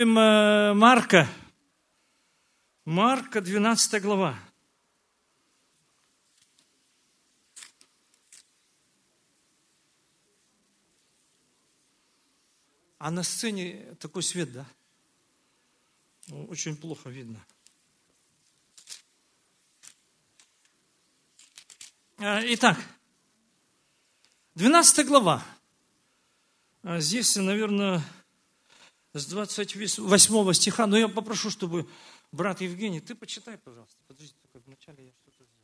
Марка. Марка, 12 глава. А на сцене такой свет, да? Очень плохо видно. А, итак, 12 глава. А здесь, наверное, с 28 стиха, но я попрошу, чтобы брат Евгений, ты почитай, пожалуйста. Подожди, только вначале я что-то сделаю.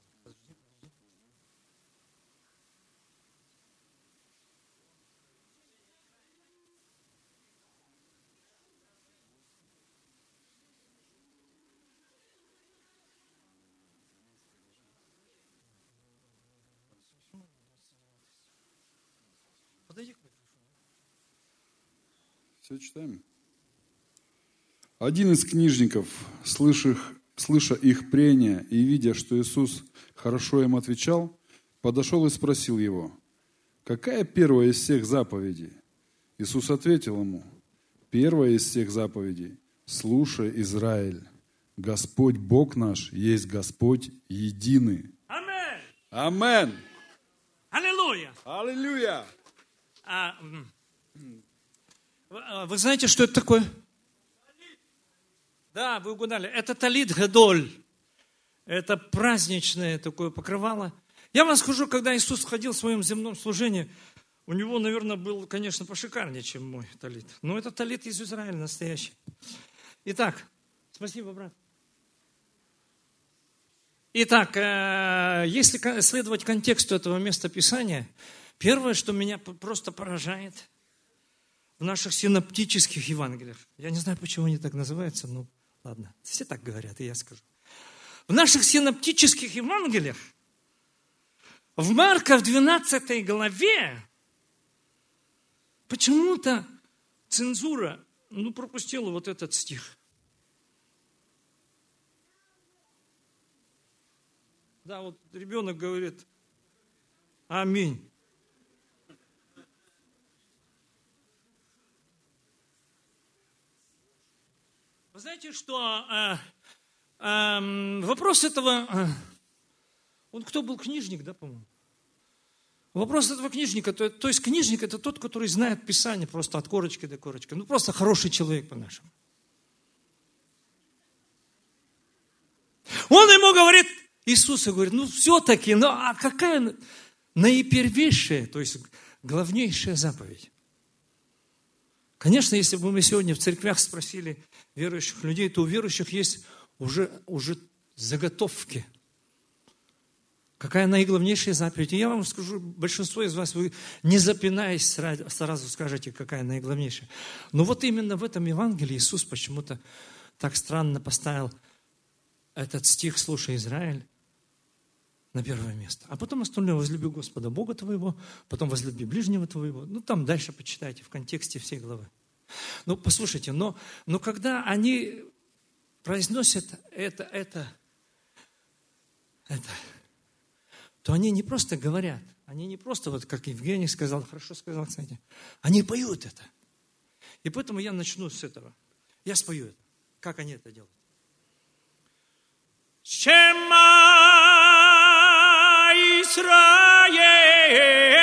Подойди к микрофону. Все читаем. Один из книжников, слыша, слыша их прения и видя, что Иисус хорошо им отвечал, подошел и спросил его, какая первая из всех заповедей? Иисус ответил ему, первая из всех заповедей, слушай, Израиль, Господь Бог наш есть Господь единый. Аминь. Амен. Аллилуйя. Аллилуйя. А, а, вы знаете, что это такое? Да, вы угадали. Это талит гадоль. Это праздничное такое покрывало. Я вам скажу, когда Иисус ходил в своем земном служении, у него, наверное, был, конечно, пошикарнее, чем мой талит. Но это талит из Израиля настоящий. Итак, спасибо, брат. Итак, э, если следовать контексту этого места Писания, первое, что меня просто поражает в наших синоптических Евангелиях, я не знаю, почему они так называются, но ладно, все так говорят, и я скажу. В наших синоптических Евангелиях, в Марка в 12 главе, почему-то цензура ну, пропустила вот этот стих. Да, вот ребенок говорит, аминь. Вы знаете, что э, эм, вопрос этого, э, он кто был книжник, да, по-моему? Вопрос этого книжника, то, то есть книжник это тот, который знает Писание просто от корочки до корочки. Ну, просто хороший человек по-нашему. Он ему говорит, Иисус говорит, ну все-таки, ну а какая наипервейшая, то есть главнейшая заповедь? Конечно, если бы мы сегодня в церквях спросили верующих людей, то у верующих есть уже, уже заготовки. Какая наиглавнейшая заповедь? И я вам скажу, большинство из вас, вы не запинаясь, сразу, скажете, какая наиглавнейшая. Но вот именно в этом Евангелии Иисус почему-то так странно поставил этот стих «Слушай, Израиль» на первое место. А потом остальное «Возлюби Господа Бога твоего», потом «Возлюби ближнего твоего». Ну, там дальше почитайте в контексте всей главы. Ну, послушайте, но, но когда они произносят это, это, это, то они не просто говорят, они не просто, вот как Евгений сказал, хорошо сказал, кстати, они поют это. И поэтому я начну с этого. Я спою это. Как они это делают? Шема Исраэль,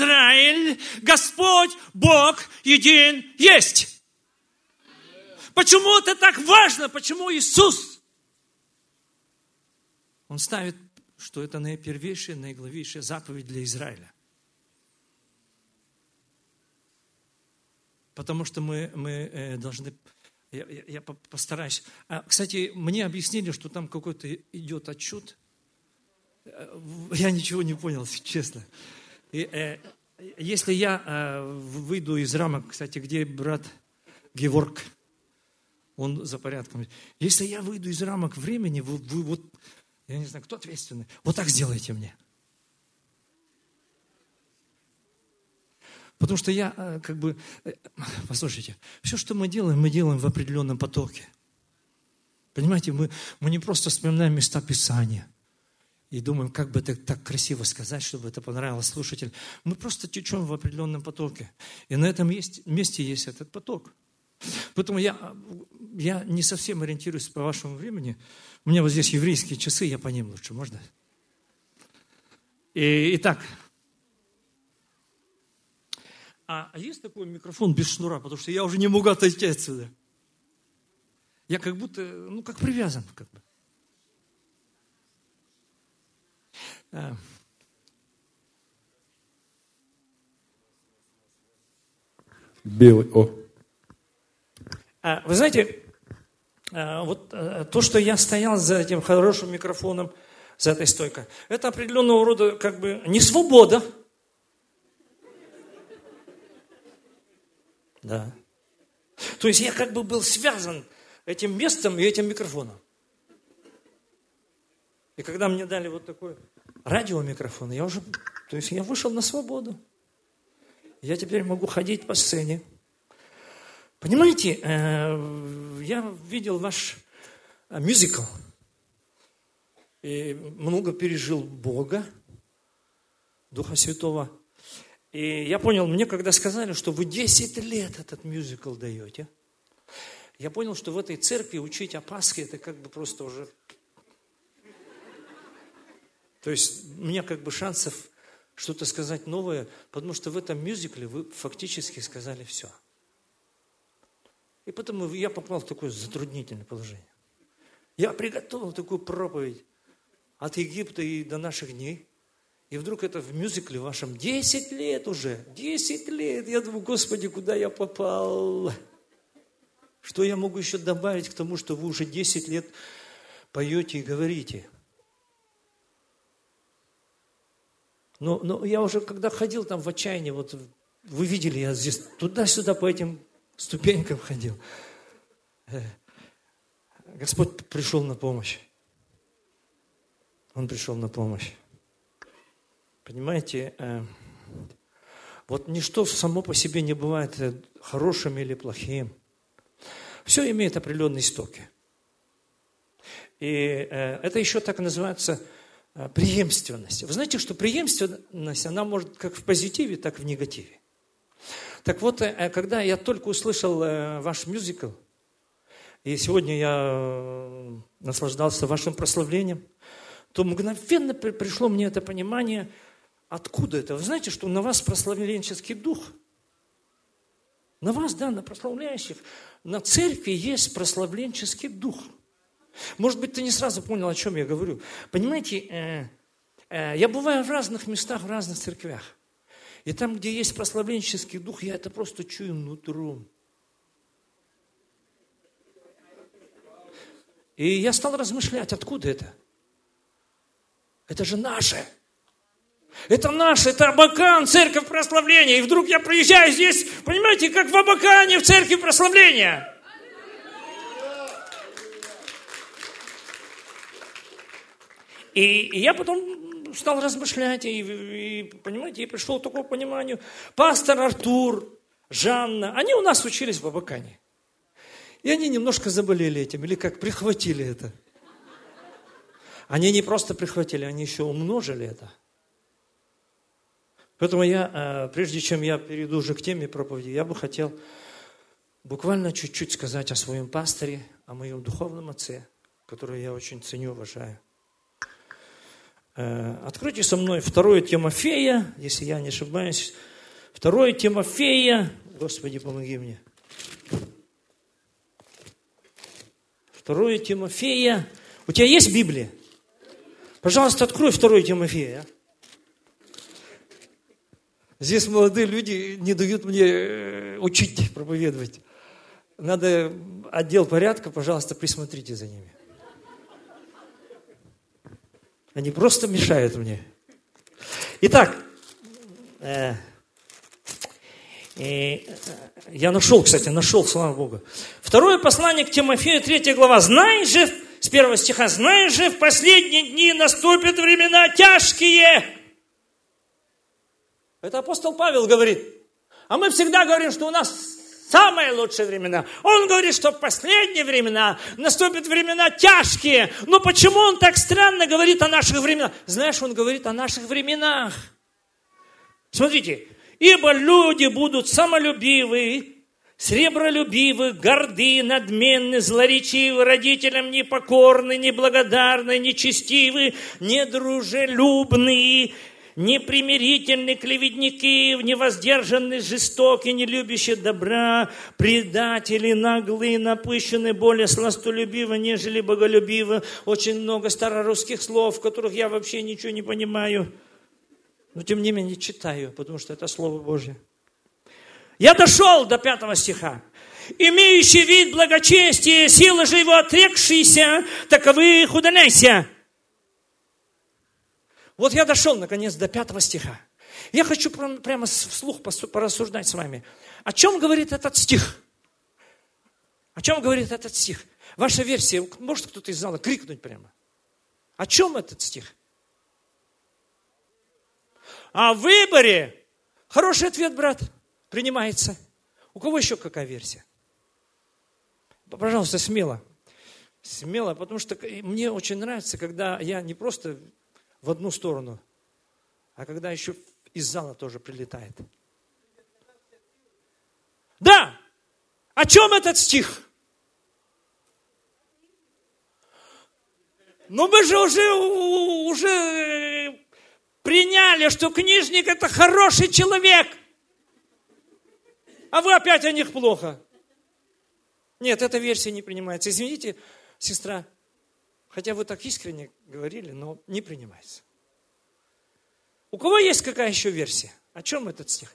Израиль, Господь, Бог един есть. Почему это так важно? Почему Иисус? Он ставит, что это наипервейшая, наиглавейшая заповедь для Израиля. Потому что мы, мы э, должны... Я, я- я по- постараюсь. А, кстати, мне объяснили, что там какой-то идет отчет. Э, Я ничего не понял, честно. И, э, если я э, выйду из рамок, кстати, где брат Геворг, он за порядком. Если я выйду из рамок времени, вы, вы вот, я не знаю, кто ответственный, вот так сделайте мне. Потому что я э, как бы, э, послушайте, все, что мы делаем, мы делаем в определенном потоке. Понимаете, мы, мы не просто вспоминаем места Писания и думаем, как бы это так красиво сказать, чтобы это понравилось слушателю. Мы просто течем в определенном потоке. И на этом есть, месте есть этот поток. Поэтому я, я не совсем ориентируюсь по вашему времени. У меня вот здесь еврейские часы, я по ним лучше, можно? И, итак, а, а есть такой микрофон без шнура, потому что я уже не могу отойти отсюда. Я как будто, ну, как привязан, как бы. Белый, о. А, вы знаете, а, вот а, то, что я стоял за этим хорошим микрофоном, за этой стойкой, это определенного рода как бы не свобода. Да. То есть я как бы был связан этим местом и этим микрофоном. И когда мне дали вот такой радиомикрофон, я уже, то есть я вышел на свободу. Я теперь могу ходить по сцене. Понимаете, э, я видел ваш э, мюзикл и много пережил Бога, Духа Святого. И я понял, мне когда сказали, что вы 10 лет этот мюзикл даете – я понял, что в этой церкви учить о Пасхе, это как бы просто уже... То есть у меня как бы шансов что-то сказать новое, потому что в этом мюзикле вы фактически сказали все. И потому я попал в такое затруднительное положение. Я приготовил такую проповедь от Египта и до наших дней. И вдруг это в мюзикле вашем 10 лет уже, 10 лет. Я думаю, Господи, куда я попал? Что я могу еще добавить к тому, что вы уже 10 лет поете и говорите? Но, но я уже, когда ходил там в отчаянии, вот вы видели, я здесь туда-сюда по этим ступенькам ходил. Э, Господь пришел на помощь. Он пришел на помощь. Понимаете, э, вот ничто само по себе не бывает э, хорошим или плохим. Все имеет определенные истоки. И это еще так называется преемственность. Вы знаете, что преемственность, она может как в позитиве, так и в негативе. Так вот, э, когда я только услышал ваш мюзикл, и сегодня я наслаждался вашим прославлением, то мгновенно пришло мне это понимание, откуда это. Вы знаете, что на вас прославленческий дух – на вас, да, на прославляющих, на церкви есть прославленческий дух. Может быть, ты не сразу понял, о чем я говорю. Понимаете, э, э, я бываю в разных местах, в разных церквях. И там, где есть прославленческий дух, я это просто чую нутром. И я стал размышлять, откуда это? Это же наше. Это наш, это Абакан, церковь прославления. И вдруг я приезжаю здесь, понимаете, как в Абакане, в церкви прославления. И, и я потом стал размышлять, и, и, понимаете, и пришел к такому пониманию. Пастор Артур, Жанна, они у нас учились в Абакане. И они немножко заболели этим, или как прихватили это. Они не просто прихватили, они еще умножили это. Поэтому я, э, прежде чем я перейду уже к теме проповеди, я бы хотел буквально чуть-чуть сказать о своем пасторе, о моем духовном отце, которого я очень ценю, уважаю. Э, откройте со мной второе Тимофея, если я не ошибаюсь. Второе Тимофея, Господи, помоги мне. Второе Тимофея. У тебя есть Библия? Пожалуйста, открой второе Тимофея. А? Здесь молодые люди не дают мне э, учить, проповедовать. Надо отдел порядка, пожалуйста, присмотрите за ними. Они просто мешают мне. Итак, э, э, я нашел, кстати, нашел, слава Богу. Второе послание к Тимофею, третья глава. «Знай же, с первого стиха, знай же, в последние дни наступят времена тяжкие, это апостол Павел говорит. А мы всегда говорим, что у нас самые лучшие времена. Он говорит, что в последние времена наступят времена тяжкие. Но почему он так странно говорит о наших временах? Знаешь, он говорит о наших временах. Смотрите, ибо люди будут самолюбивы, сребролюбивы, горды, надменны, злоречивы, родителям непокорны, неблагодарны, нечестивы, недружелюбные, непримирительны, клеветники, невоздержанные, жестокие, не любящие добра, предатели, наглые, напыщенные, более сластолюбивы, нежели боголюбивы. Очень много старорусских слов, в которых я вообще ничего не понимаю. Но тем не менее читаю, потому что это Слово Божье. Я дошел до пятого стиха. Имеющий вид благочестия, сила же его отрекшиеся, таковы их удаляйся. Вот я дошел, наконец, до пятого стиха. Я хочу прямо вслух порассуждать с вами. О чем говорит этот стих? О чем говорит этот стих? Ваша версия, может кто-то из зала крикнуть прямо? О чем этот стих? О выборе. Хороший ответ, брат принимается. У кого еще какая версия? Пожалуйста, смело. Смело, потому что мне очень нравится, когда я не просто в одну сторону, а когда еще из зала тоже прилетает. Да! О чем этот стих? Ну мы же уже, уже приняли, что книжник это хороший человек а вы опять о них плохо. Нет, эта версия не принимается. Извините, сестра, хотя вы так искренне говорили, но не принимается. У кого есть какая еще версия? О чем этот стих?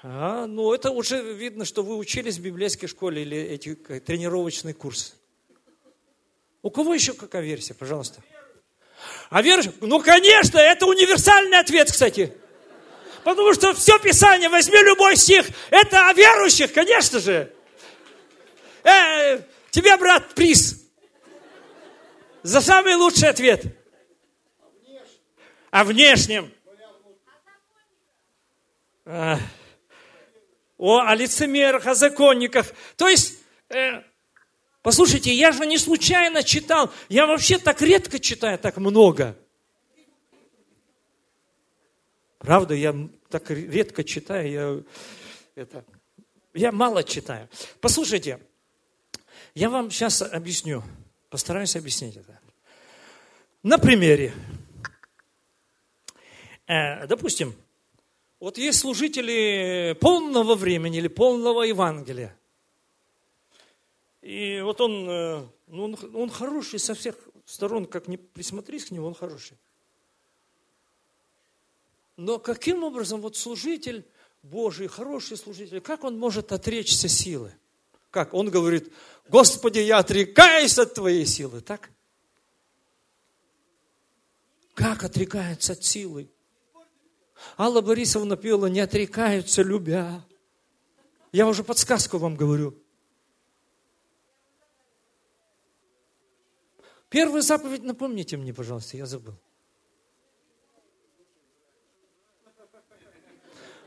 А, ну это уже видно, что вы учились в библейской школе или эти тренировочный курс. У кого еще какая версия, пожалуйста? А верующих? Ну, конечно, это универсальный ответ, кстати. Потому что все Писание, возьми любой стих, это о верующих, конечно же. Э, тебе, брат, приз. За самый лучший ответ. О внешнем. А, о, о лицемерах, о законниках. То есть, э, послушайте, я же не случайно читал. Я вообще так редко читаю так много. Правда, я так редко читаю, я, это, я мало читаю. Послушайте, я вам сейчас объясню, постараюсь объяснить это. На примере. Э, допустим, вот есть служители полного времени или полного Евангелия. И вот он, э, ну, он, он хороший со всех сторон, как не присмотрись к нему, он хороший. Но каким образом вот служитель Божий, хороший служитель, как он может отречься силы? Как? Он говорит, Господи, я отрекаюсь от Твоей силы, так? Как отрекаются от силы? Алла Борисовна пела, не отрекаются, любя. Я уже подсказку вам говорю. Первую заповедь напомните мне, пожалуйста, я забыл.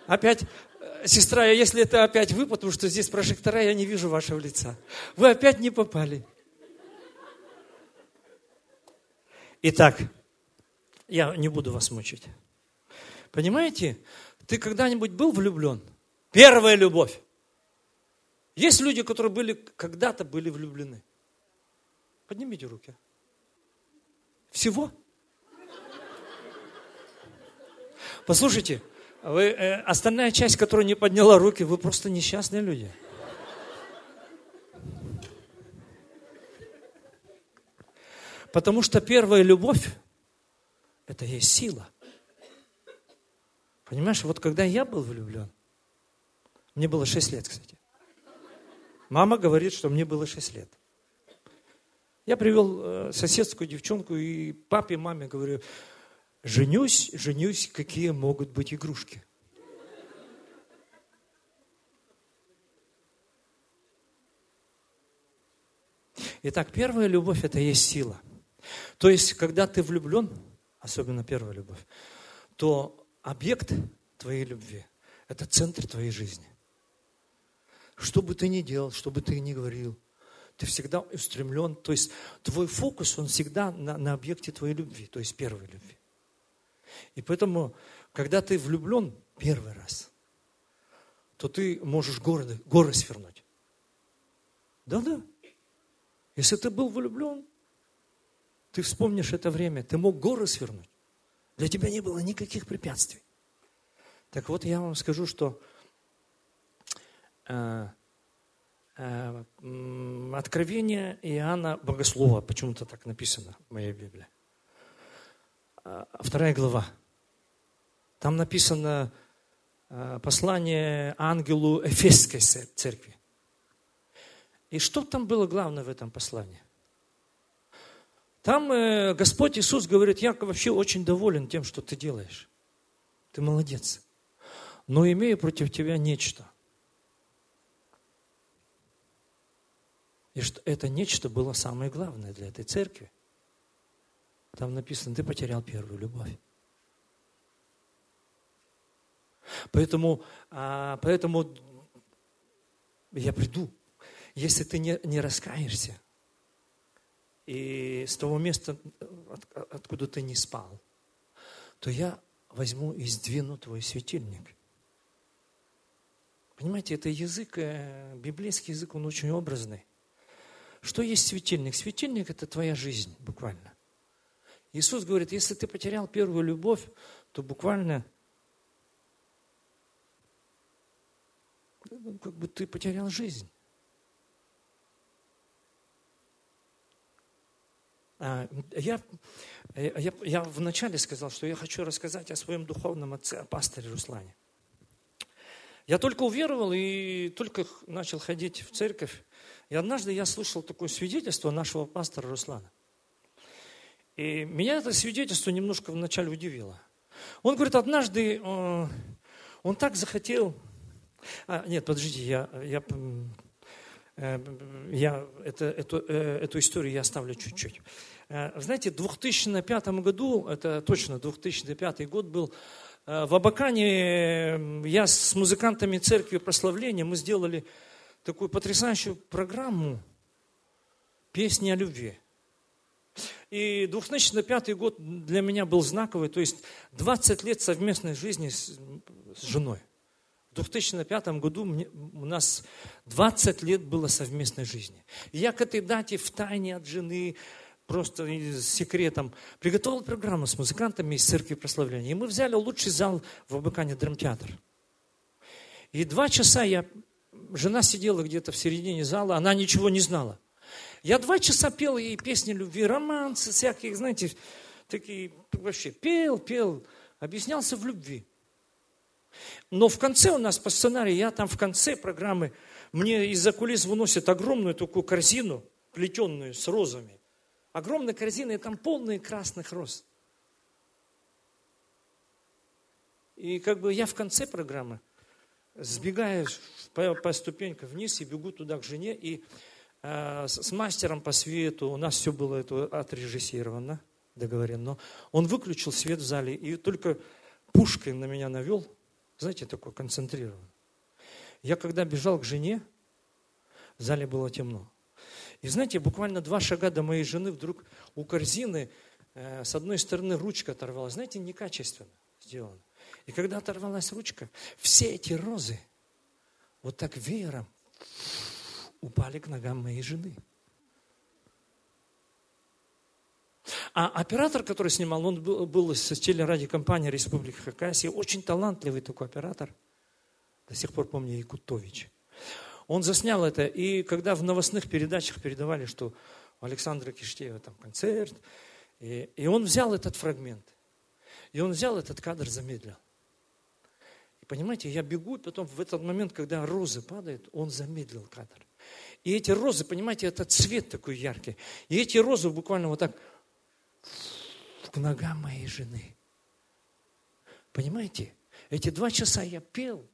Опять, сестра, если это опять вы, потому что здесь прожектора, я не вижу вашего лица. Вы опять не попали. Итак, я не буду вас мучить. Понимаете, ты когда-нибудь был влюблен? Первая любовь. Есть люди, которые были когда-то были влюблены. Поднимите руки. Всего? Послушайте, вы, э, остальная часть, которая не подняла руки, вы просто несчастные люди. Потому что первая любовь – это есть сила. Понимаешь, вот когда я был влюблен, мне было 6 лет, кстати. Мама говорит, что мне было 6 лет. Я привел э, соседскую девчонку и папе, маме говорю, женюсь, женюсь, какие могут быть игрушки. Итак, первая любовь – это есть сила. То есть, когда ты влюблен, особенно первая любовь, то объект твоей любви. Это центр твоей жизни. Что бы ты ни делал, что бы ты ни говорил, ты всегда устремлен, то есть твой фокус, он всегда на, на объекте твоей любви, то есть первой любви. И поэтому, когда ты влюблен первый раз, то ты можешь горы, горы свернуть. Да-да. Если ты был влюблен, ты вспомнишь это время, ты мог горы свернуть. Для тебя не было никаких препятствий. Так вот, я вам скажу, что э, э, Откровение Иоанна Богослова, почему-то так написано в моей Библии. Э, вторая глава. Там написано э, послание ангелу Эфесской церкви. И что там было главное в этом послании? Там э, Господь Иисус говорит, я вообще очень доволен тем, что ты делаешь. Ты молодец. Но имею против тебя нечто. И что это нечто было самое главное для этой церкви. Там написано, ты потерял первую любовь. Поэтому, а, поэтому я приду. Если ты не, не раскаешься, и с того места, от, откуда ты не спал, то я возьму и сдвину твой светильник. Понимаете, это язык, э, библейский язык, он очень образный. Что есть светильник? Светильник – это твоя жизнь, буквально. Иисус говорит, если ты потерял первую любовь, то буквально как бы ты потерял жизнь. А, я, я, я вначале сказал, что я хочу рассказать о своем духовном отце, о пасторе Руслане. Я только уверовал и только начал ходить в церковь. И однажды я слышал такое свидетельство нашего пастора Руслана. И меня это свидетельство немножко вначале удивило. Он говорит, однажды э, он так захотел... А, нет, подождите, я, я Э, я это, эту, э, эту историю я оставлю чуть-чуть. Знаете, в 2005 году, это точно 2005 год был, в Абакане я с музыкантами церкви прославления, мы сделали такую потрясающую программу «Песни о любви». И 2005 год для меня был знаковый, то есть 20 лет совместной жизни с, с женой. В 2005 году мне, у нас 20 лет было совместной жизни. И я к этой дате в тайне от жены, просто с секретом, приготовил программу с музыкантами из церкви прославления. И мы взяли лучший зал в Абакане драмтеатр. И два часа я, жена сидела где-то в середине зала, она ничего не знала. Я два часа пел ей песни любви, романсы всякие, знаете, такие, вообще пел, пел, объяснялся в любви. Но в конце у нас по сценарию, я там в конце программы, мне из-за кулис выносят огромную такую корзину, плетенную с розами. Огромная корзина, и там полные красных роз. И как бы я в конце программы сбегаю по, по ступенькам вниз и бегу туда к жене. И с, с мастером по свету у нас все было это отрежиссировано, договорено. Он выключил свет в зале и только пушкой на меня навел – знаете, такой концентрированный. Я когда бежал к жене, в зале было темно. И знаете, буквально два шага до моей жены вдруг у корзины э, с одной стороны ручка оторвалась. Знаете, некачественно сделано. И когда оторвалась ручка, все эти розы вот так веером упали к ногам моей жены. А оператор, который снимал, он был, был с телерадиокомпании Республики Хакасия, очень талантливый такой оператор, до сих пор помню, Якутович. Он заснял это, и когда в новостных передачах передавали, что у Александра Киштеева там концерт, и, и он взял этот фрагмент, и он взял этот кадр, замедлил. И понимаете, я бегу, потом в этот момент, когда розы падают, он замедлил кадр. И эти розы, понимаете, это цвет такой яркий. И эти розы буквально вот так к ногам моей жены. Понимаете? Эти два часа я пел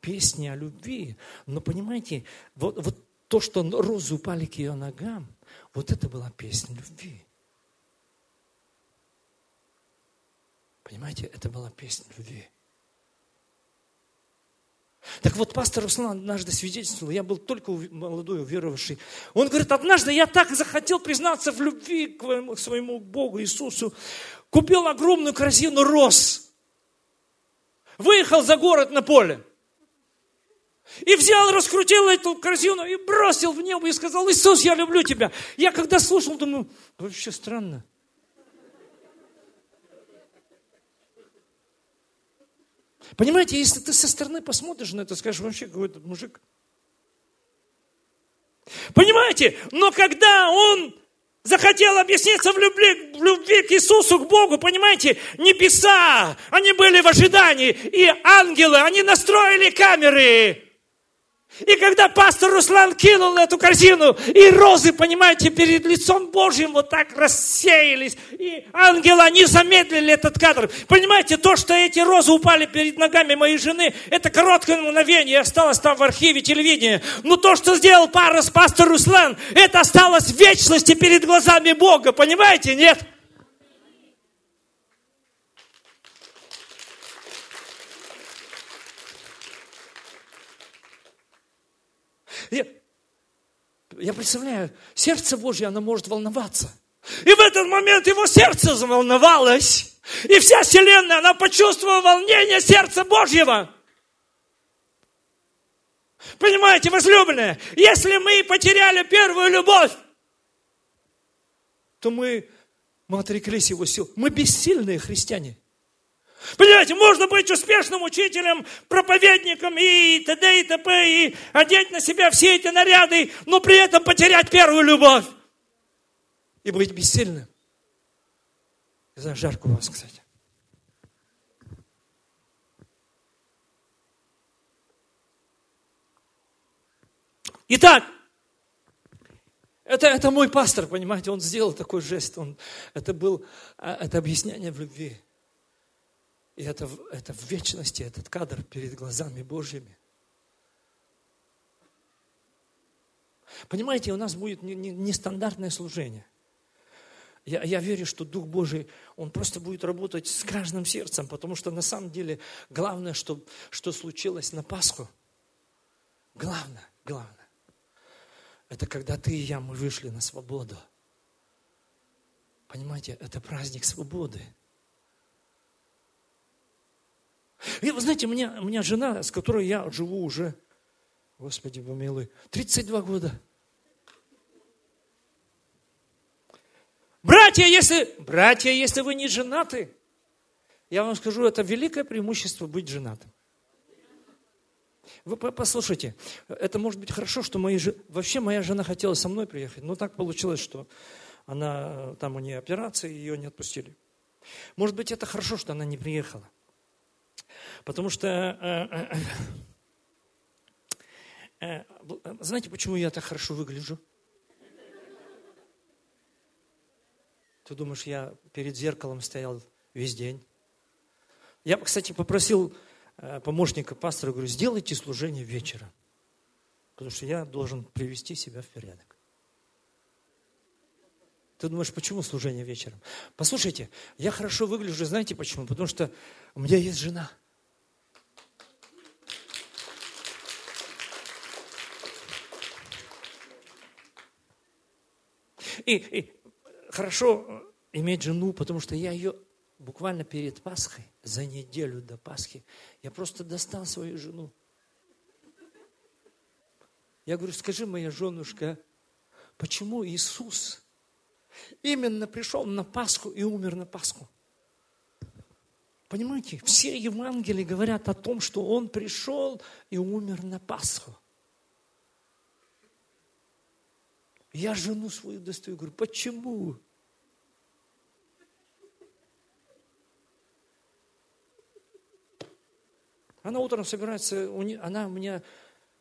песни о любви, но понимаете, вот, вот то, что розы упали к ее ногам, вот это была песня любви. Понимаете, это была песня любви. Так вот, пастор Руслан однажды свидетельствовал, я был только молодой уверовавший. Он говорит, однажды я так захотел признаться в любви к своему Богу Иисусу. Купил огромную корзину роз. Выехал за город на поле. И взял, раскрутил эту корзину и бросил в небо и сказал, Иисус, я люблю тебя. Я когда слушал, думаю, вообще странно. Понимаете, если ты со стороны посмотришь на это, скажешь, вообще какой-то мужик. Понимаете, но когда он захотел объясниться в любви, в любви к Иисусу, к Богу, понимаете, небеса, они были в ожидании, и ангелы, они настроили камеры, и когда пастор Руслан кинул эту корзину, и розы, понимаете, перед лицом Божьим вот так рассеялись, и ангелы, они замедлили этот кадр. Понимаете, то, что эти розы упали перед ногами моей жены, это короткое мгновение, осталось там в архиве телевидения. Но то, что сделал Парус, пастор Руслан, это осталось в вечности перед глазами Бога, понимаете, нет? Я, я представляю, сердце Божье, оно может волноваться. И в этот момент его сердце заволновалось. И вся вселенная, она почувствовала волнение сердца Божьего. Понимаете, возлюбленные, если мы потеряли первую любовь, то мы, мы отреклись его сил. Мы бессильные христиане. Понимаете, можно быть успешным учителем, проповедником и т.д. и т.п. и одеть на себя все эти наряды, но при этом потерять первую любовь и быть бессильным. Не знаю, жарко у вас, кстати. Итак, это, это мой пастор, понимаете, он сделал такой жест, он, это был, а, это объяснение в любви. И это, это в вечности, этот кадр перед глазами Божьими. Понимаете, у нас будет нестандартное служение. Я, я верю, что Дух Божий, Он просто будет работать с каждым сердцем, потому что на самом деле главное, что, что случилось на Пасху, главное, главное, это когда ты и я, мы вышли на свободу. Понимаете, это праздник свободы. И вы знаете, у меня, у меня жена, с которой я живу уже, Господи помилуй, 32 года. Братья, если, братья, если вы не женаты, я вам скажу, это великое преимущество быть женатым. Вы послушайте, это может быть хорошо, что мои, вообще моя жена хотела со мной приехать, но так получилось, что она, там у нее операция, ее не отпустили. Может быть, это хорошо, что она не приехала. Потому что, э, э, э, знаете, почему я так хорошо выгляжу? Ты думаешь, я перед зеркалом стоял весь день? Я, кстати, попросил помощника пастора, говорю, сделайте служение вечером. Потому что я должен привести себя в порядок. Ты думаешь, почему служение вечером? Послушайте, я хорошо выгляжу, знаете почему? Потому что у меня есть жена – И, и хорошо иметь жену, потому что я ее буквально перед Пасхой, за неделю до Пасхи, я просто достал свою жену. Я говорю, скажи, моя женушка, почему Иисус именно пришел на Пасху и умер на Пасху? Понимаете, все Евангелия говорят о том, что Он пришел и умер на Пасху. Я жену свою достаю, говорю, почему? Она утром собирается, она у меня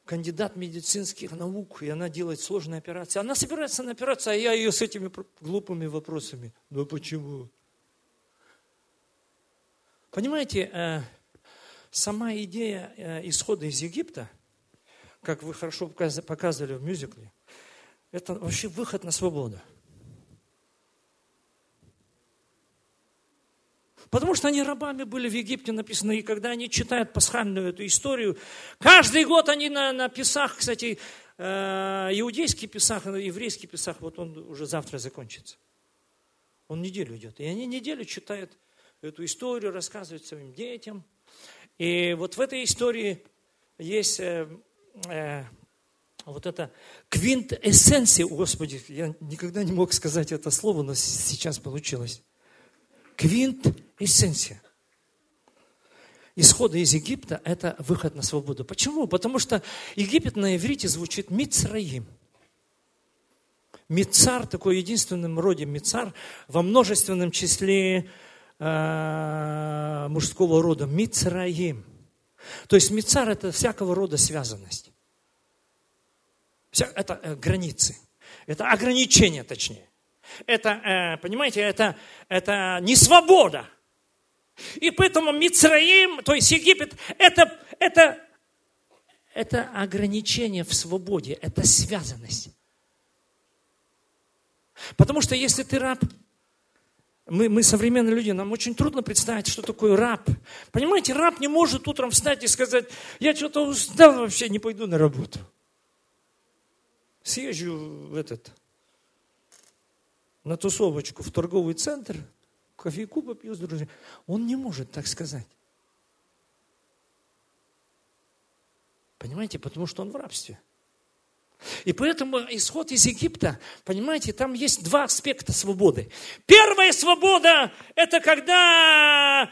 кандидат медицинских наук, и она делает сложные операции. Она собирается на операцию, а я ее с этими глупыми вопросами. Ну почему? Понимаете, э, сама идея э, исхода из Египта, как вы хорошо показывали в мюзикле, это вообще выход на свободу. Потому что они рабами были в Египте написано, и когда они читают пасхальную эту историю, каждый год они на, на Песах, кстати, э, иудейский Песах, еврейский Песах, вот он уже завтра закончится. Он неделю идет. И они неделю читают эту историю, рассказывают своим детям. И вот в этой истории есть э, э, вот это квинтэссенция, Господи, я никогда не мог сказать это слово, но сейчас получилось. Квинтэссенция. Исхода из Египта – это выход на свободу. Почему? Потому что Египет на иврите звучит Мицраим. Мицар, такой единственным роде Мицар, во множественном числе э, мужского рода. Мицраим. То есть Мицар – это всякого рода связанность это э, границы, это ограничения, точнее. Это, э, понимаете, это, это не свобода. И поэтому Мицраим, то есть Египет, это, это, это ограничение в свободе, это связанность. Потому что если ты раб, мы, мы современные люди, нам очень трудно представить, что такое раб. Понимаете, раб не может утром встать и сказать, я что-то устал вообще, не пойду на работу съезжу в этот, на тусовочку в торговый центр, кофейку попью с друзьями. Он не может так сказать. Понимаете, потому что он в рабстве. И поэтому исход из Египта, понимаете, там есть два аспекта свободы. Первая свобода – это когда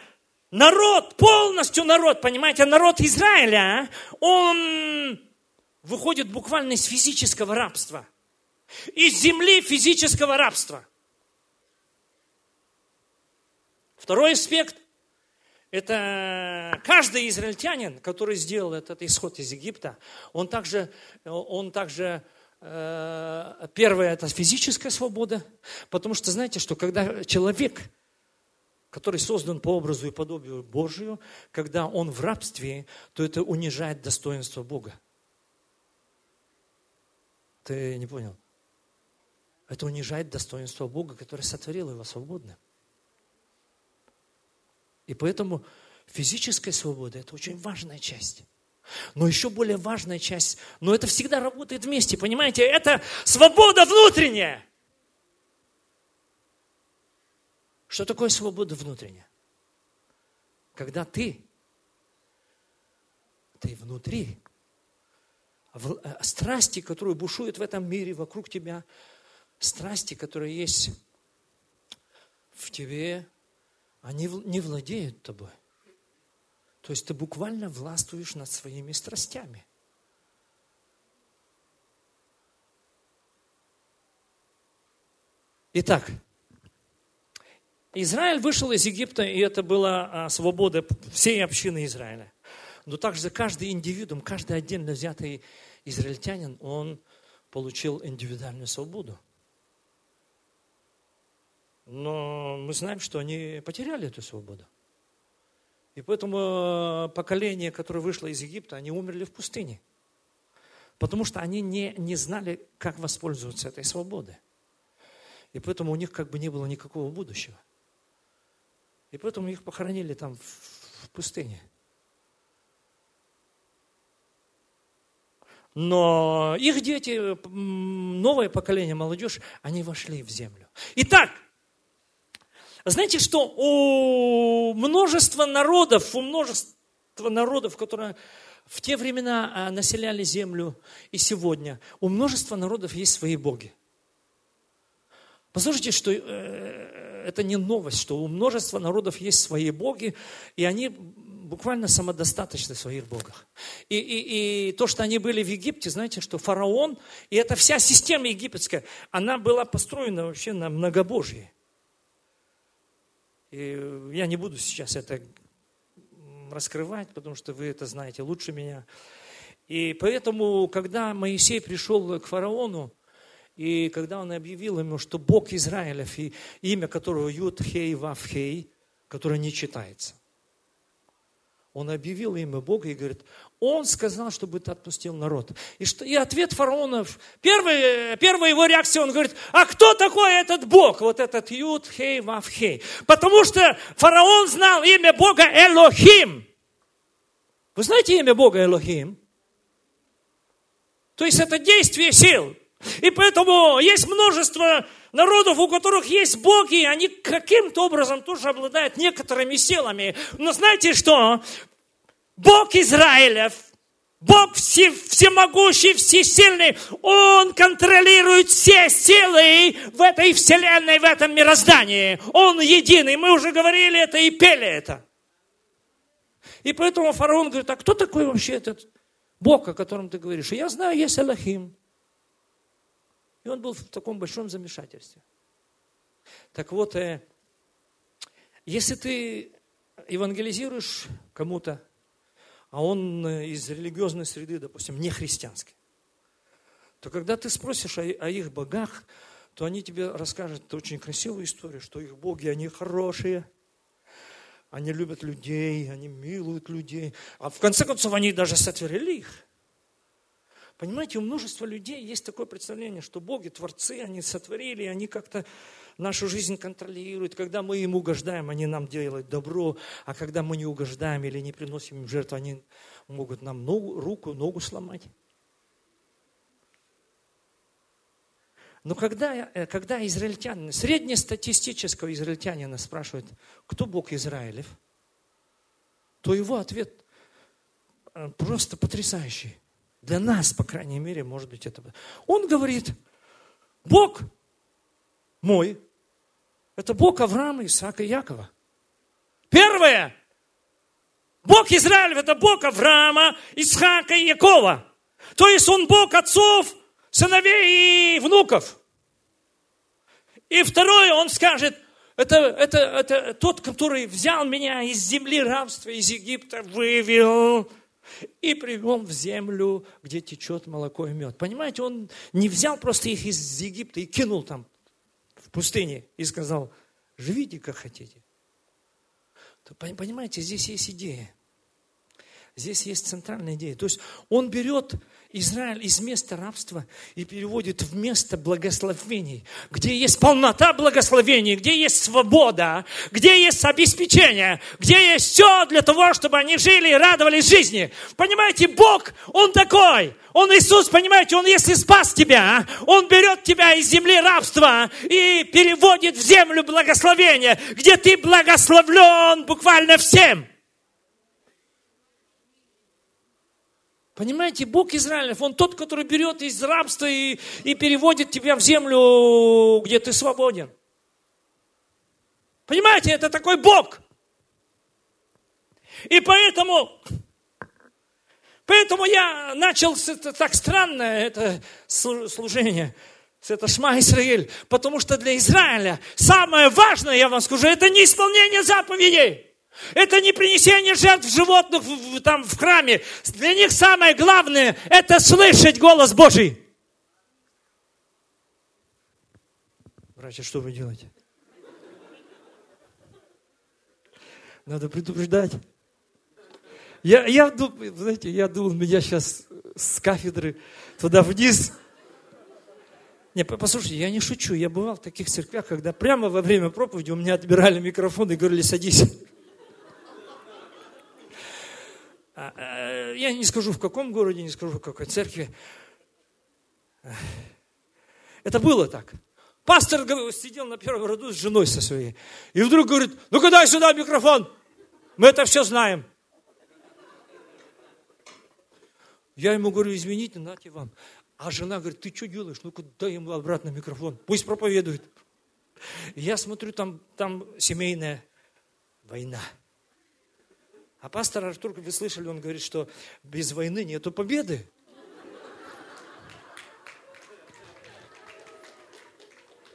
народ, полностью народ, понимаете, народ Израиля, он выходит буквально из физического рабства. Из земли физического рабства. Второй аспект – это каждый израильтянин, который сделал этот исход из Египта, он также, он также э, первое – это физическая свобода, потому что знаете, что когда человек, который создан по образу и подобию Божию, когда он в рабстве, то это унижает достоинство Бога. Ты не понял? Это унижает достоинство Бога, который сотворил его свободным. И поэтому физическая свобода – это очень важная часть. Но еще более важная часть, но это всегда работает вместе, понимаете? Это свобода внутренняя. Что такое свобода внутренняя? Когда ты, ты внутри страсти, которые бушуют в этом мире вокруг тебя, страсти, которые есть в тебе, они не владеют тобой. То есть ты буквально властвуешь над своими страстями. Итак, Израиль вышел из Египта, и это была свобода всей общины Израиля но также каждый индивидуум, каждый отдельно взятый израильтянин, он получил индивидуальную свободу. Но мы знаем, что они потеряли эту свободу. И поэтому э, поколение, которое вышло из Египта, они умерли в пустыне. Потому что они не, не знали, как воспользоваться этой свободой. И поэтому у них как бы не было никакого будущего. И поэтому их похоронили там в пустыне. Но их дети, новое поколение, молодежь, они вошли в землю. Итак, знаете что? У множества народов, у множества народов, которые в те времена а, населяли землю и сегодня, у множества народов есть свои боги. Послушайте, что э, это не новость, что у множества народов есть свои боги, и они буквально самодостаточны в своих богах. И, и, и то, что они были в Египте, знаете, что фараон, и эта вся система египетская, она была построена вообще на многобожии. И я не буду сейчас это раскрывать, потому что вы это знаете лучше меня. И поэтому, когда Моисей пришел к фараону, и когда он объявил ему, что Бог Израилев, и имя которого Юд Хей Вав Хей, которое не читается, Он объявил имя Бога и говорит, он сказал, чтобы ты отпустил народ. И, что, и ответ фараона, первый, первая его реакция, он говорит, а кто такой этот Бог? Вот этот Юд, Хей, Вав, Хей. Потому что фараон знал имя Бога Элохим. Вы знаете имя Бога Элохим? То есть это действие сил. И поэтому есть множество народов, у которых есть боги, они каким-то образом тоже обладают некоторыми силами. Но знаете что? Бог Израилев, Бог все, всемогущий, всесильный, Он контролирует все силы в этой вселенной, в этом мироздании. Он единый. Мы уже говорили это и пели это. И поэтому фараон говорит, а кто такой вообще этот Бог, о котором ты говоришь? И я знаю, есть Аллахим. И он был в таком большом замешательстве. Так вот, э, если ты евангелизируешь кому-то, а он э, из религиозной среды, допустим, не христианской, то когда ты спросишь о их богах, то они тебе расскажут очень красивую историю, что их боги, они хорошие, они любят людей, они милуют людей. А в конце концов, они даже сотворили их. Понимаете, у множества людей есть такое представление, что боги, творцы, они сотворили, они как-то нашу жизнь контролируют. Когда мы им угождаем, они нам делают добро, а когда мы не угождаем или не приносим им жертву, они могут нам ногу, руку, ногу сломать. Но когда, э, когда израильтяне, среднестатистического израильтянина спрашивают, кто Бог Израилев, то его ответ э, просто потрясающий. Для нас, по крайней мере, может быть это. Он говорит, Бог мой, это Бог Авраама, Исаака и Якова. Первое, Бог Израилев, это Бог Авраама, Исаака и Якова. То есть Он Бог отцов, сыновей и внуков. И второе, Он скажет, это, это, это тот, который взял меня из земли рабства, из Египта, вывел, и привел в землю, где течет молоко и мед. Понимаете, он не взял просто их из Египта и кинул там в пустыне и сказал, живите как хотите. Понимаете, здесь есть идея. Здесь есть центральная идея. То есть он берет Израиль из места рабства и переводит в место благословений, где есть полнота благословений, где есть свобода, где есть обеспечение, где есть все для того, чтобы они жили и радовались жизни. Понимаете, Бог, Он такой. Он Иисус, понимаете, Он если спас тебя, Он берет тебя из земли рабства и переводит в землю благословения, где ты благословлен буквально всем. Понимаете, Бог Израилев, Он тот, который берет из рабства и, и переводит тебя в землю, где ты свободен. Понимаете, это такой Бог. И поэтому, поэтому я начал с это так странное это служение, это Шма Израиль, потому что для Израиля самое важное, я вам скажу, это не исполнение заповедей. Это не принесение жертв животных в, там в храме. Для них самое главное – это слышать голос Божий. Братья, что вы делаете? Надо предупреждать. Я, я, знаете, я думал, меня сейчас с кафедры туда вниз. Не, послушайте, я не шучу. Я бывал в таких церквях, когда прямо во время проповеди у меня отбирали микрофон и говорили, садись. А, а, я не скажу в каком городе, не скажу в какой церкви. Это было так. Пастор сидел на первом роду с женой со своей. И вдруг говорит, ну-ка дай сюда микрофон. Мы это все знаем. Я ему говорю, извините, нате вам. А жена говорит, ты что делаешь? Ну-ка дай ему обратно микрофон. Пусть проповедует. я смотрю, там, там семейная война. А пастор Артур, вы слышали, он говорит, что без войны нету победы.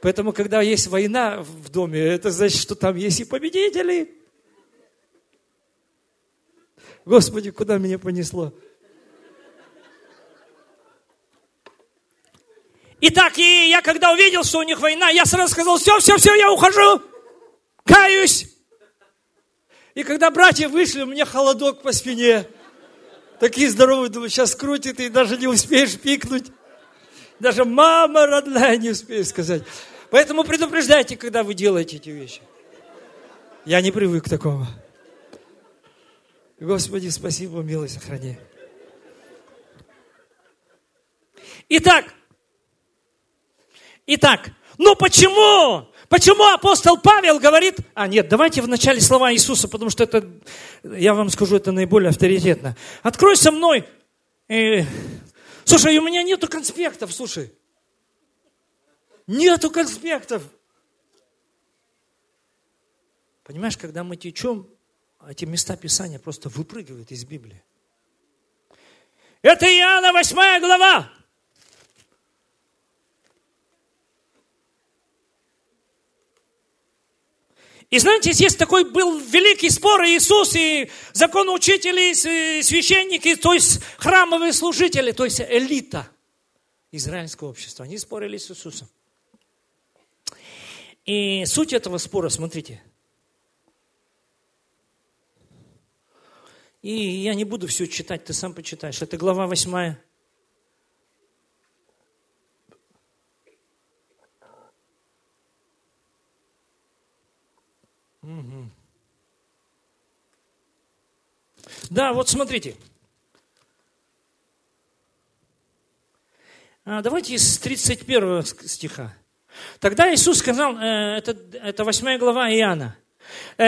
Поэтому, когда есть война в доме, это значит, что там есть и победители. Господи, куда меня понесло? Итак, и я когда увидел, что у них война, я сразу сказал, все, все, все, я ухожу, каюсь. И когда братья вышли, у меня холодок по спине. Такие здоровые, думаю, сейчас крутит, и даже не успеешь пикнуть. Даже мама родная не успеешь сказать. Поэтому предупреждайте, когда вы делаете эти вещи. Я не привык к такому. Господи, спасибо, милость сохрани. Итак, итак, ну почему? Почему апостол Павел говорит, а нет, давайте в начале слова Иисуса, потому что это, я вам скажу, это наиболее авторитетно. Открой со мной. Э, слушай, у меня нету конспектов, слушай. Нету конспектов. Понимаешь, когда мы течем, эти места Писания просто выпрыгивают из Библии. Это Иоанна 8 глава. И знаете, здесь такой был великий спор Иисус и закон учителей, священники, то есть храмовые служители, то есть элита израильского общества. Они спорили с Иисусом. И суть этого спора, смотрите. И я не буду все читать, ты сам почитаешь. Это глава 8, Да, вот смотрите. А, давайте из 31 стиха. Тогда Иисус сказал, э, это, это 8 глава Иоанна, э,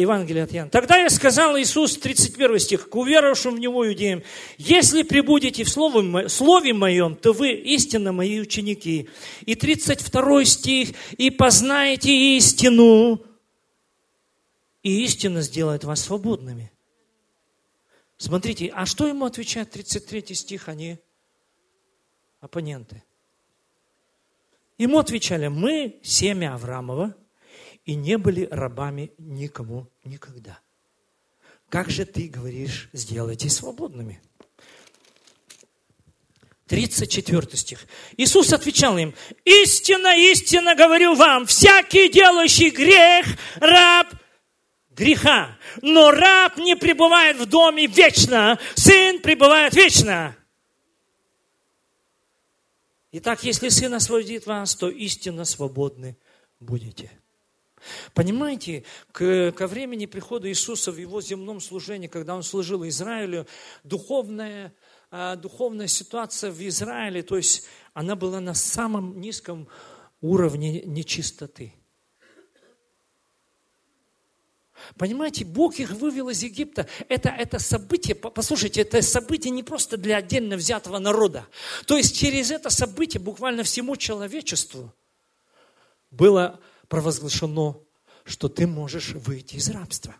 Евангелие от Иоанна. Тогда я сказал Иисус, 31 стих, к уверовавшим в Него иудеям, если прибудете в слове, слове Моем, то вы истинно Мои ученики. И 32 стих, и познаете истину, и истина сделает вас свободными. Смотрите, а что ему отвечает 33 стих, они оппоненты? Ему отвечали, мы семя Авраамова и не были рабами никому никогда. Как же ты говоришь, сделайте свободными? 34 стих. Иисус отвечал им, истинно, истинно говорю вам, всякий делающий грех, раб греха. Но раб не пребывает в доме вечно, сын пребывает вечно. Итак, если сын освободит вас, то истинно свободны будете. Понимаете, к, ко времени прихода Иисуса в его земном служении, когда он служил Израилю, духовная, а, духовная ситуация в Израиле, то есть она была на самом низком уровне нечистоты. Понимаете, Бог их вывел из Египта. Это, это событие, послушайте, это событие не просто для отдельно взятого народа. То есть через это событие буквально всему человечеству было провозглашено, что ты можешь выйти из рабства.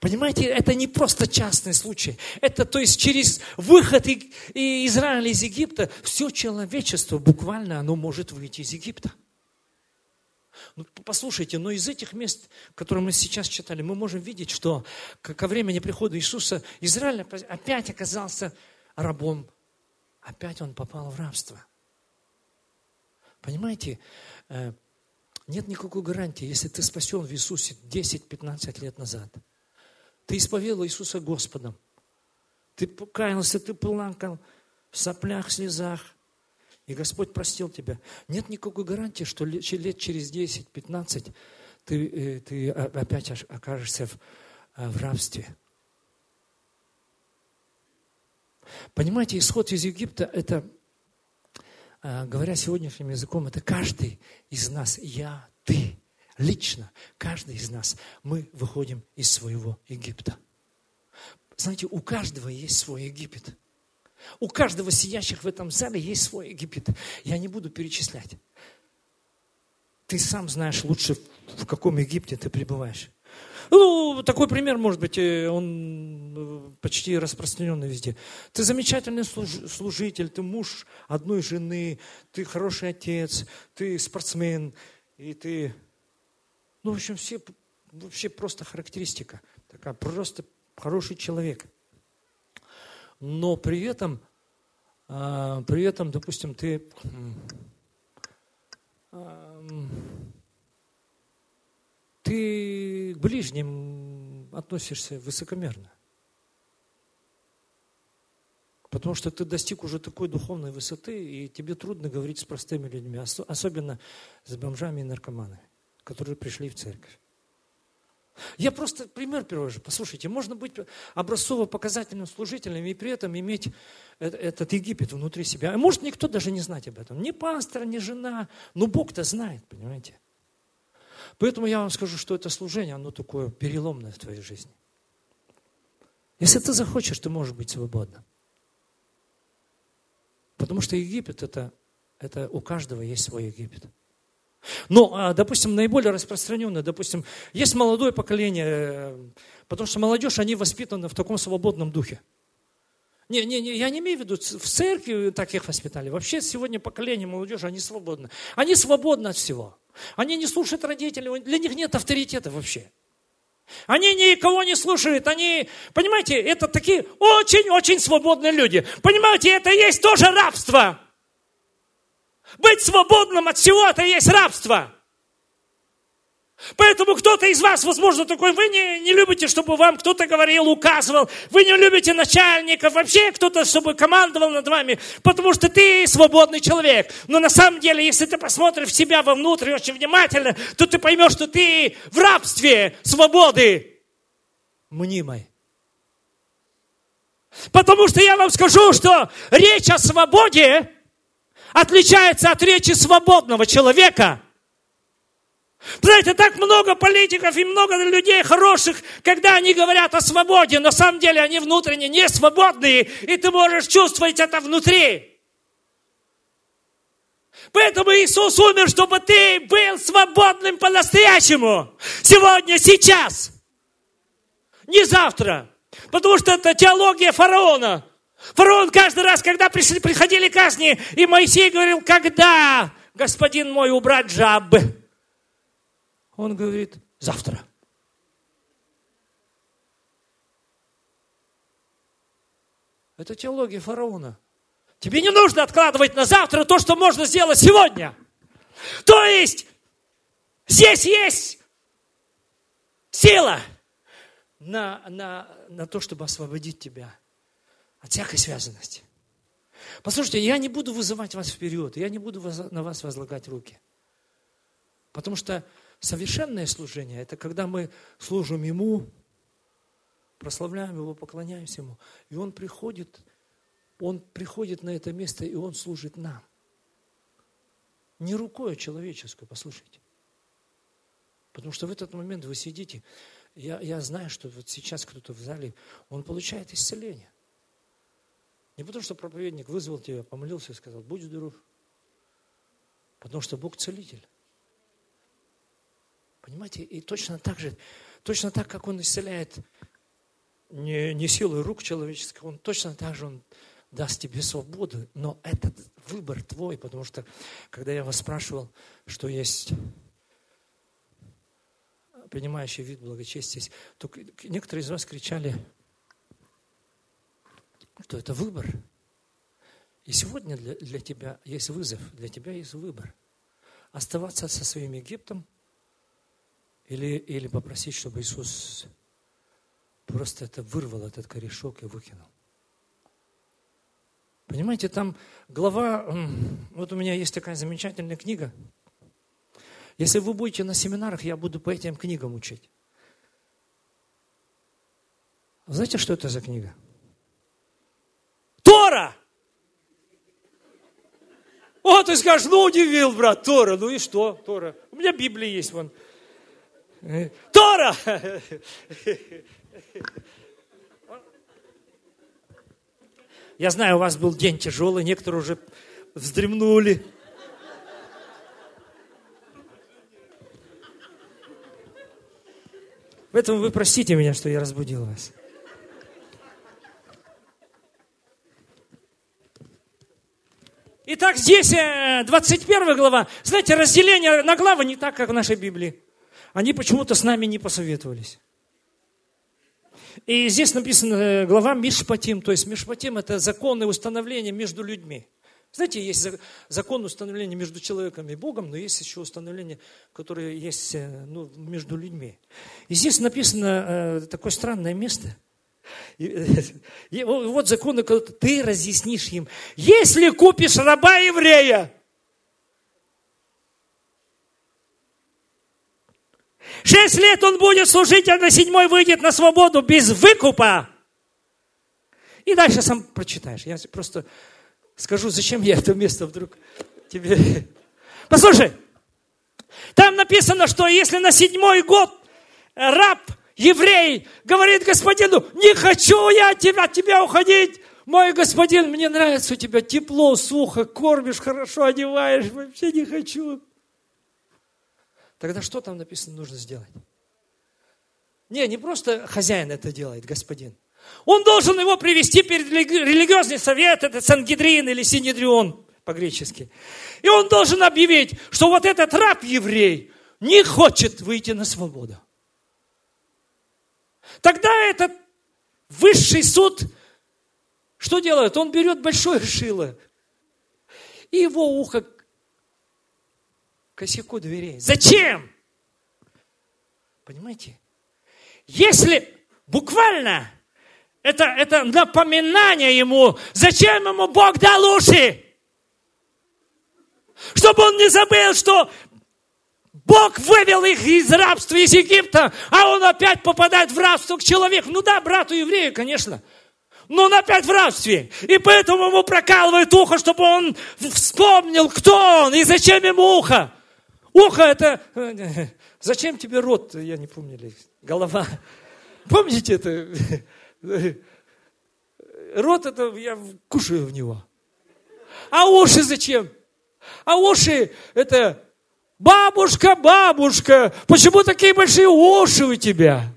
Понимаете, это не просто частный случай. Это, то есть, через выход Израиля из Египта все человечество буквально оно может выйти из Египта. Ну, послушайте, но из этих мест, которые мы сейчас читали, мы можем видеть, что ко времени прихода Иисуса Израиль опять оказался рабом. Опять он попал в рабство. Понимаете, э, нет никакой гарантии, если ты спасен в Иисусе 10-15 лет назад. Ты исповедовал Иисуса Господом. Ты покаялся, ты плакал в соплях, слезах и Господь простил тебя. Нет никакой гарантии, что лет через 10-15 ты, э, ты опять окажешься в, э, в рабстве. Понимаете, исход из Египта – это, э, говоря сегодняшним языком, это каждый из нас, я, ты, лично, каждый из нас, мы выходим из своего Египта. Знаете, у каждого есть свой Египет – у каждого сидящих в этом зале есть свой Египет. Я не буду перечислять. Ты сам знаешь лучше, в каком Египте ты пребываешь. Ну, такой пример, может быть, э, он э, почти распространенный везде. Ты замечательный служитель, ты муж одной жены, ты хороший отец, ты спортсмен, и ты... Ну, в общем, все, вообще просто характеристика. Такая, просто хороший человек но при этом, а, при этом, допустим, ты ты к ближним относишься высокомерно. Потому что ты достиг уже такой духовной высоты, и тебе трудно говорить с простыми людьми, особенно с бомжами и наркоманами, которые пришли в церковь. Я просто пример привожу. Послушайте, можно быть образцово-показательным служителем и при этом иметь этот Египет внутри себя. А может никто даже не знать об этом. Ни пастор, ни жена. Но Бог-то знает, понимаете. Поэтому я вам скажу, что это служение, оно такое переломное в твоей жизни. Если ты захочешь, ты можешь быть свободным. Потому что Египет это, это у каждого есть свой Египет. Но, а, допустим, наиболее распространенное, допустим, есть молодое поколение, э, потому что молодежь, они воспитаны в таком свободном духе. Не, не, не, я не имею в виду, в церкви так их воспитали. Вообще сегодня поколение молодежи, они свободны. Они свободны от всего. Они не слушают родителей, для них нет авторитета вообще. Они никого не слушают, они, понимаете, это такие очень-очень свободные люди. Понимаете, это есть тоже рабство. Быть свободным от всего – это и есть рабство. Поэтому кто-то из вас, возможно, такой, вы не, не любите, чтобы вам кто-то говорил, указывал, вы не любите начальников, вообще кто-то, чтобы командовал над вами, потому что ты свободный человек. Но на самом деле, если ты посмотришь в себя вовнутрь очень внимательно, то ты поймешь, что ты в рабстве свободы мнимой. Потому что я вам скажу, что речь о свободе отличается от речи свободного человека. Знаете, так много политиков и много людей хороших, когда они говорят о свободе, на самом деле они внутренне не свободные, и ты можешь чувствовать это внутри. Поэтому Иисус умер, чтобы ты был свободным по-настоящему. Сегодня, сейчас. Не завтра. Потому что это теология фараона. Фараон каждый раз, когда пришли, приходили казни, и Моисей говорил, когда, господин мой, убрать жабы? Он говорит, завтра. Это теология фараона. Тебе не нужно откладывать на завтра то, что можно сделать сегодня. То есть, здесь есть сила на, на, на то, чтобы освободить тебя от всякой связанности. Послушайте, я не буду вызывать вас вперед, я не буду на вас возлагать руки. Потому что совершенное служение – это когда мы служим Ему, прославляем Его, поклоняемся Ему. И Он приходит, Он приходит на это место, и Он служит нам. Не рукой человеческой, послушайте. Потому что в этот момент вы сидите, я, я знаю, что вот сейчас кто-то в зале, он получает исцеление. Не потому, что проповедник вызвал тебя, помолился и сказал, будь здоров. Потому что Бог целитель. Понимаете, и точно так же, точно так, как Он исцеляет не, не силой рук человеческих, Он точно так же Он даст тебе свободу, но этот выбор твой, потому что, когда я вас спрашивал, что есть принимающий вид благочестия, то некоторые из вас кричали, что это выбор. И сегодня для, для тебя есть вызов, для тебя есть выбор. Оставаться со своим Египтом или, или попросить, чтобы Иисус просто это вырвал, этот корешок и выкинул. Понимаете, там глава, вот у меня есть такая замечательная книга. Если вы будете на семинарах, я буду по этим книгам учить. Знаете, что это за книга? Тора! О, ты скажешь, ну удивил, брат, Тора. Ну и что, Тора? У меня Библия есть вон. Тора! Я знаю, у вас был день тяжелый, некоторые уже вздремнули. Поэтому вы простите меня, что я разбудил вас. Итак, здесь 21 э, глава. Знаете, разделение на главы не так, как в нашей Библии. Они почему-то с нами не посоветовались. И здесь написано э, глава Мишпатим, то есть Мишпатим – это законы установления между людьми. Знаете, есть закон установления между человеком и Богом, но есть еще установление, которое есть э, ну, между людьми. И здесь написано э, такое странное место. И, вот законы, которые ты разъяснишь им. Если купишь раба еврея, шесть лет он будет служить, а на седьмой выйдет на свободу без выкупа. И дальше сам прочитаешь. Я просто скажу, зачем я это место вдруг тебе... Послушай, там написано, что если на седьмой год раб, еврей, говорит господину, не хочу я от тебя, от тебя уходить, мой господин, мне нравится у тебя тепло, сухо, кормишь, хорошо одеваешь, вообще не хочу. Тогда что там написано нужно сделать? Не, не просто хозяин это делает, господин. Он должен его привести перед религиозный совет, это Сангидрин или Синедрион по-гречески. И он должен объявить, что вот этот раб-еврей не хочет выйти на свободу. Тогда этот высший суд что делает? Он берет большое шило и его ухо к косяку дверей. Зачем? Понимаете? Если буквально это, это напоминание ему, зачем ему Бог дал уши. Чтобы он не забыл, что Бог вывел их из рабства из Египта, а он опять попадает в рабство к человеку. Ну да, брату еврею, конечно. Но он опять в рабстве. И поэтому ему прокалывает ухо, чтобы он вспомнил, кто он и зачем ему ухо. Ухо это... Зачем тебе рот? Я не помню. Голова. Помните это? Рот это я кушаю в него. А уши зачем? А уши это бабушка, бабушка, почему такие большие уши у тебя?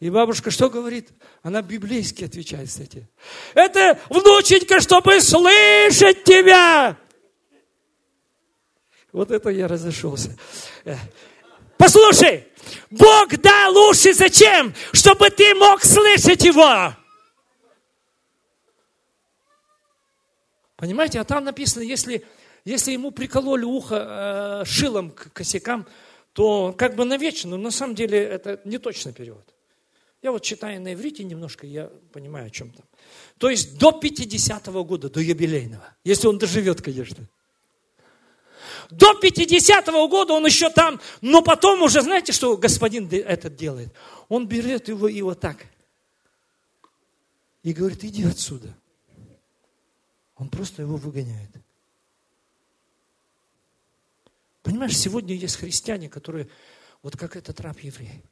И бабушка что говорит? Она библейски отвечает, кстати. Это внученька, чтобы слышать тебя. Вот это я разошелся. Послушай, Бог дал уши зачем? Чтобы ты мог слышать Его. Понимаете, а там написано, если, если ему прикололи ухо э, шилом к косякам, то как бы навечно, но на самом деле это не точный перевод. Я вот читаю на иврите немножко, я понимаю, о чем там. То есть до 50-го года, до юбилейного, если он доживет, конечно. До 50-го года он еще там, но потом уже, знаете, что господин этот делает? Он берет его и вот так. И говорит, иди отсюда. Он просто его выгоняет. Понимаешь, сегодня есть христиане, которые, вот как этот раб еврей,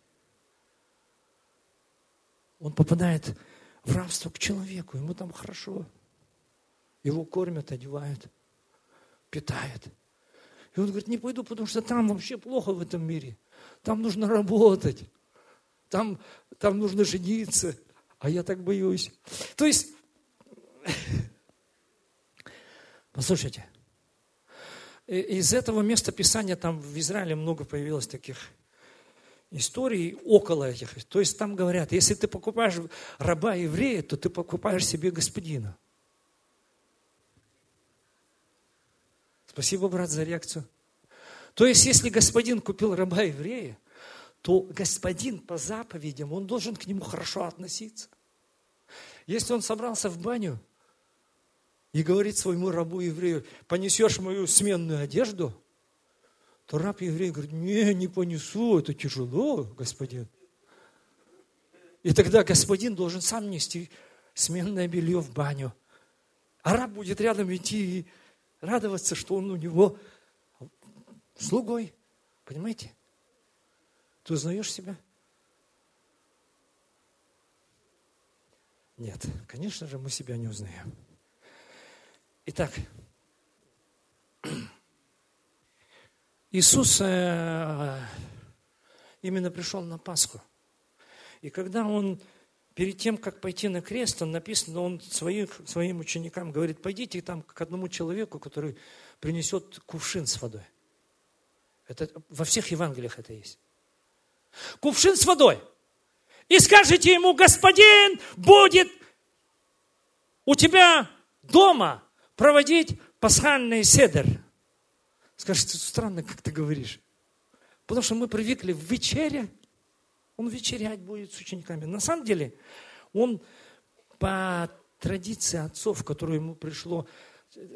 он попадает в рабство к человеку, ему там хорошо. Его кормят, одевают, питают. И он говорит, не пойду, потому что там вообще плохо в этом мире. Там нужно работать. Там, там нужно жениться. А я так боюсь. То есть, послушайте, из этого места Писания там в Израиле много появилось таких историй около этих. То есть там говорят, если ты покупаешь раба еврея, то ты покупаешь себе господина. Спасибо, брат, за реакцию. То есть, если господин купил раба еврея, то господин по заповедям, он должен к нему хорошо относиться. Если он собрался в баню и говорит своему рабу еврею, понесешь мою сменную одежду, то раб еврей говорит, не, не понесу, это тяжело, господин. И тогда господин должен сам нести сменное белье в баню. А раб будет рядом идти и радоваться, что он у него слугой. Понимаете? Ты узнаешь себя? Нет, конечно же, мы себя не узнаем. Итак, Иисус э, именно пришел на Пасху. И когда Он перед тем, как пойти на крест, он написано, он своих, своим ученикам говорит, пойдите там к одному человеку, который принесет кувшин с водой. Это, во всех Евангелиях это есть. Кувшин с водой. И скажите ему, господин, будет у тебя дома проводить пасхальный седер. Скажете, странно, как ты говоришь. Потому что мы привыкли в вечере, он вечерять будет с учениками. На самом деле, он по традиции отцов, которую ему пришло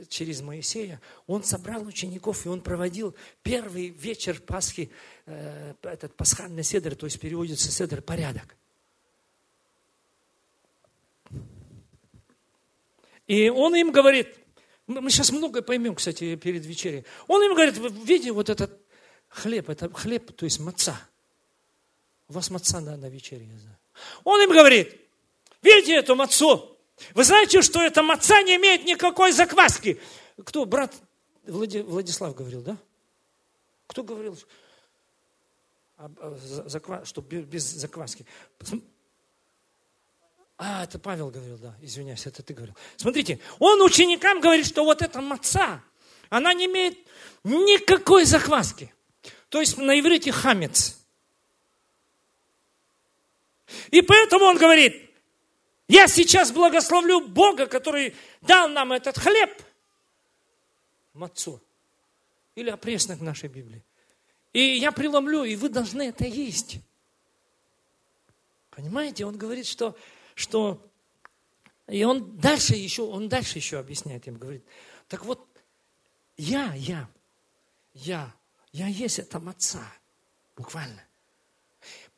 через Моисея, он собрал учеников, и он проводил первый вечер Пасхи, э, этот пасхальный седр, то есть переводится седр порядок. И он им говорит, мы сейчас многое поймем, кстати, перед вечерей. Он им говорит, видите, вот этот хлеб, это хлеб, то есть маца. У вас маца на, на вечере, я знаю. Он им говорит, видите эту мацу? Вы знаете, что эта маца не имеет никакой закваски? Кто? Брат Влади, Владислав говорил, да? Кто говорил, что без закваски? А, это Павел говорил, да, извиняюсь, это ты говорил. Смотрите, он ученикам говорит, что вот эта маца, она не имеет никакой закваски. То есть на иврите хамец. И поэтому он говорит, я сейчас благословлю Бога, который дал нам этот хлеб, мацу, или опреснок нашей Библии. И я преломлю, и вы должны это есть. Понимаете, он говорит, что что... И он дальше еще, он дальше еще объясняет им, говорит, так вот, я, я, я, я есть это отца, буквально.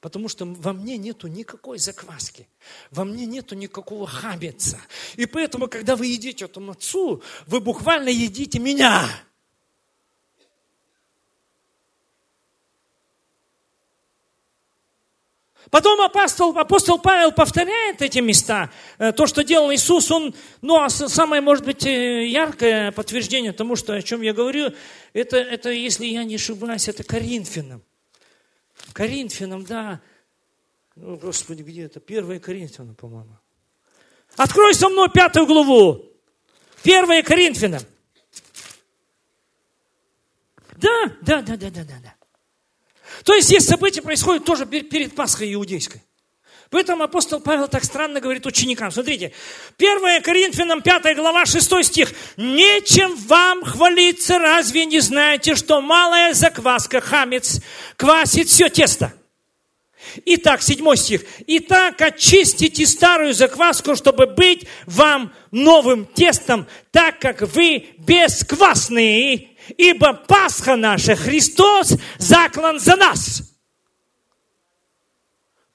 Потому что во мне нету никакой закваски, во мне нету никакого хабица. И поэтому, когда вы едите эту мацу, вы буквально едите меня. Потом апостол, апостол Павел повторяет эти места. Э, то, что делал Иисус, он, ну, а самое, может быть, э, яркое подтверждение тому, что, о чем я говорю, это, это, если я не ошибаюсь, это Коринфянам. Коринфянам, да. Ну, Господи, где это? Первая Коринфянам, по-моему. Открой со мной пятую главу. Первая Коринфянам. Да, да, да, да, да, да, да. То есть здесь события происходят тоже перед Пасхой иудейской. Поэтому апостол Павел так странно говорит ученикам. Смотрите, 1 Коринфянам 5 глава 6 стих. «Нечем вам хвалиться, разве не знаете, что малая закваска, хамец, квасит все тесто?» Итак, седьмой стих. «Итак, очистите старую закваску, чтобы быть вам новым тестом, так как вы бесквасные ибо Пасха наша, Христос заклан за нас.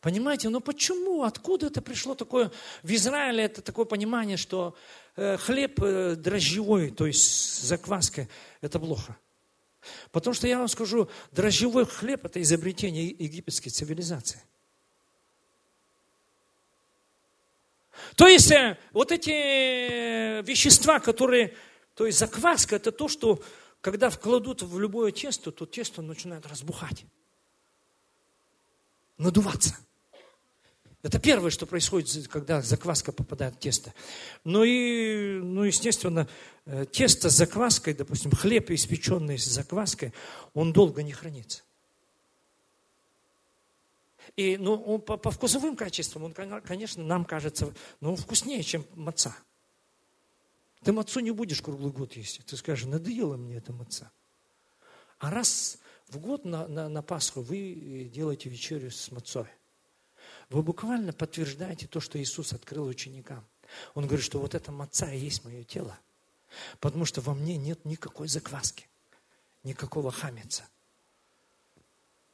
Понимаете, но почему, откуда это пришло такое, в Израиле это такое понимание, что э, хлеб э, дрожжевой, то есть закваска, это плохо. Потому что я вам скажу, дрожжевой хлеб – это изобретение египетской цивилизации. То есть э, вот эти вещества, которые, то есть закваска – это то, что когда вкладут в любое тесто, то тесто начинает разбухать, надуваться. Это первое, что происходит, когда закваска попадает в тесто. Ну и, ну, естественно, э, тесто с закваской, допустим, хлеб, испеченный с закваской, он долго не хранится. И ну, он по, по вкусовым качествам, он, конечно, нам кажется, ну, вкуснее, чем маца. Ты мацу не будешь круглый год есть. Ты скажешь, надоело мне эта маца. А раз в год на, на, на Пасху вы делаете вечерю с мацой. Вы буквально подтверждаете то, что Иисус открыл ученикам. Он говорит, что вот эта маца и есть мое тело. Потому что во мне нет никакой закваски, никакого хамица.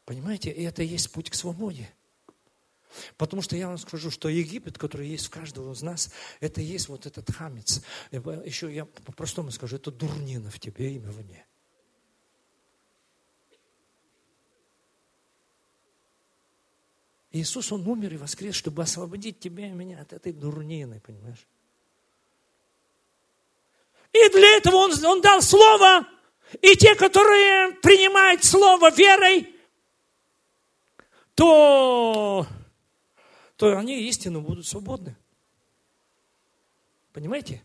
Понимаете, и это есть путь к свободе. Потому что я вам скажу, что Египет, который есть в каждого из нас, это и есть вот этот хамец. Еще я по-простому скажу, это дурнина в тебе, имя в мне. Иисус, Он умер и воскрес, чтобы освободить тебя и меня от этой дурнины, понимаешь? И для этого Он, он дал Слово, и те, которые принимают Слово верой, то то они истинно будут свободны. Понимаете?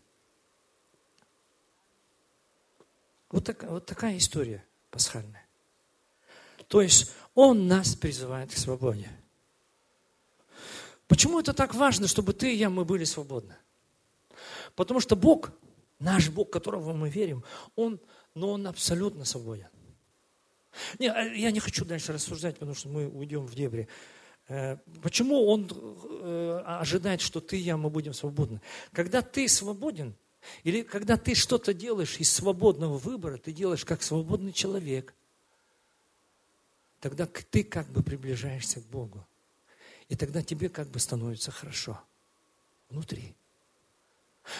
Вот, так, вот такая история пасхальная. То есть Он нас призывает к свободе. Почему это так важно, чтобы ты и я, мы были свободны? Потому что Бог Наш Бог, которого мы верим, Он, но Он абсолютно свободен. Не, э, я не хочу дальше рассуждать, потому что мы уйдем в дебри. Э, почему Он э, ожидает, что ты и я, мы будем свободны? Когда ты свободен, или когда ты что-то делаешь из свободного выбора, ты делаешь как свободный человек, тогда ты как бы приближаешься к Богу. И тогда тебе как бы становится хорошо внутри.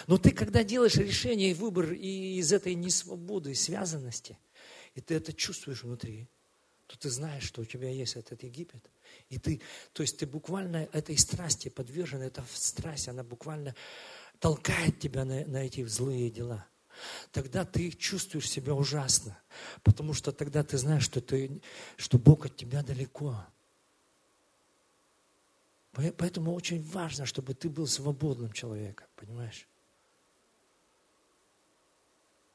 Но ты, когда делаешь решение и выбор и из этой несвободы, связанности, и ты это чувствуешь внутри, то ты знаешь, что у тебя есть этот Египет. И ты, то есть ты буквально этой страсти подвержен, эта страсть, она буквально толкает тебя на, на эти злые дела. Тогда ты чувствуешь себя ужасно, потому что тогда ты знаешь, что, ты, что Бог от тебя далеко. Поэтому очень важно, чтобы ты был свободным человеком, понимаешь?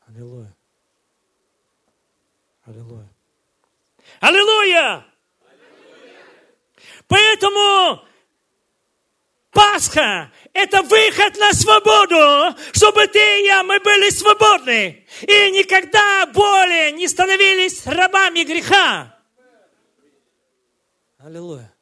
Аллилуйя. Аллилуйя. Аллилуйя! Поэтому Пасха – это выход на свободу, чтобы ты и я, мы были свободны. И никогда более не становились рабами греха. Аллилуйя.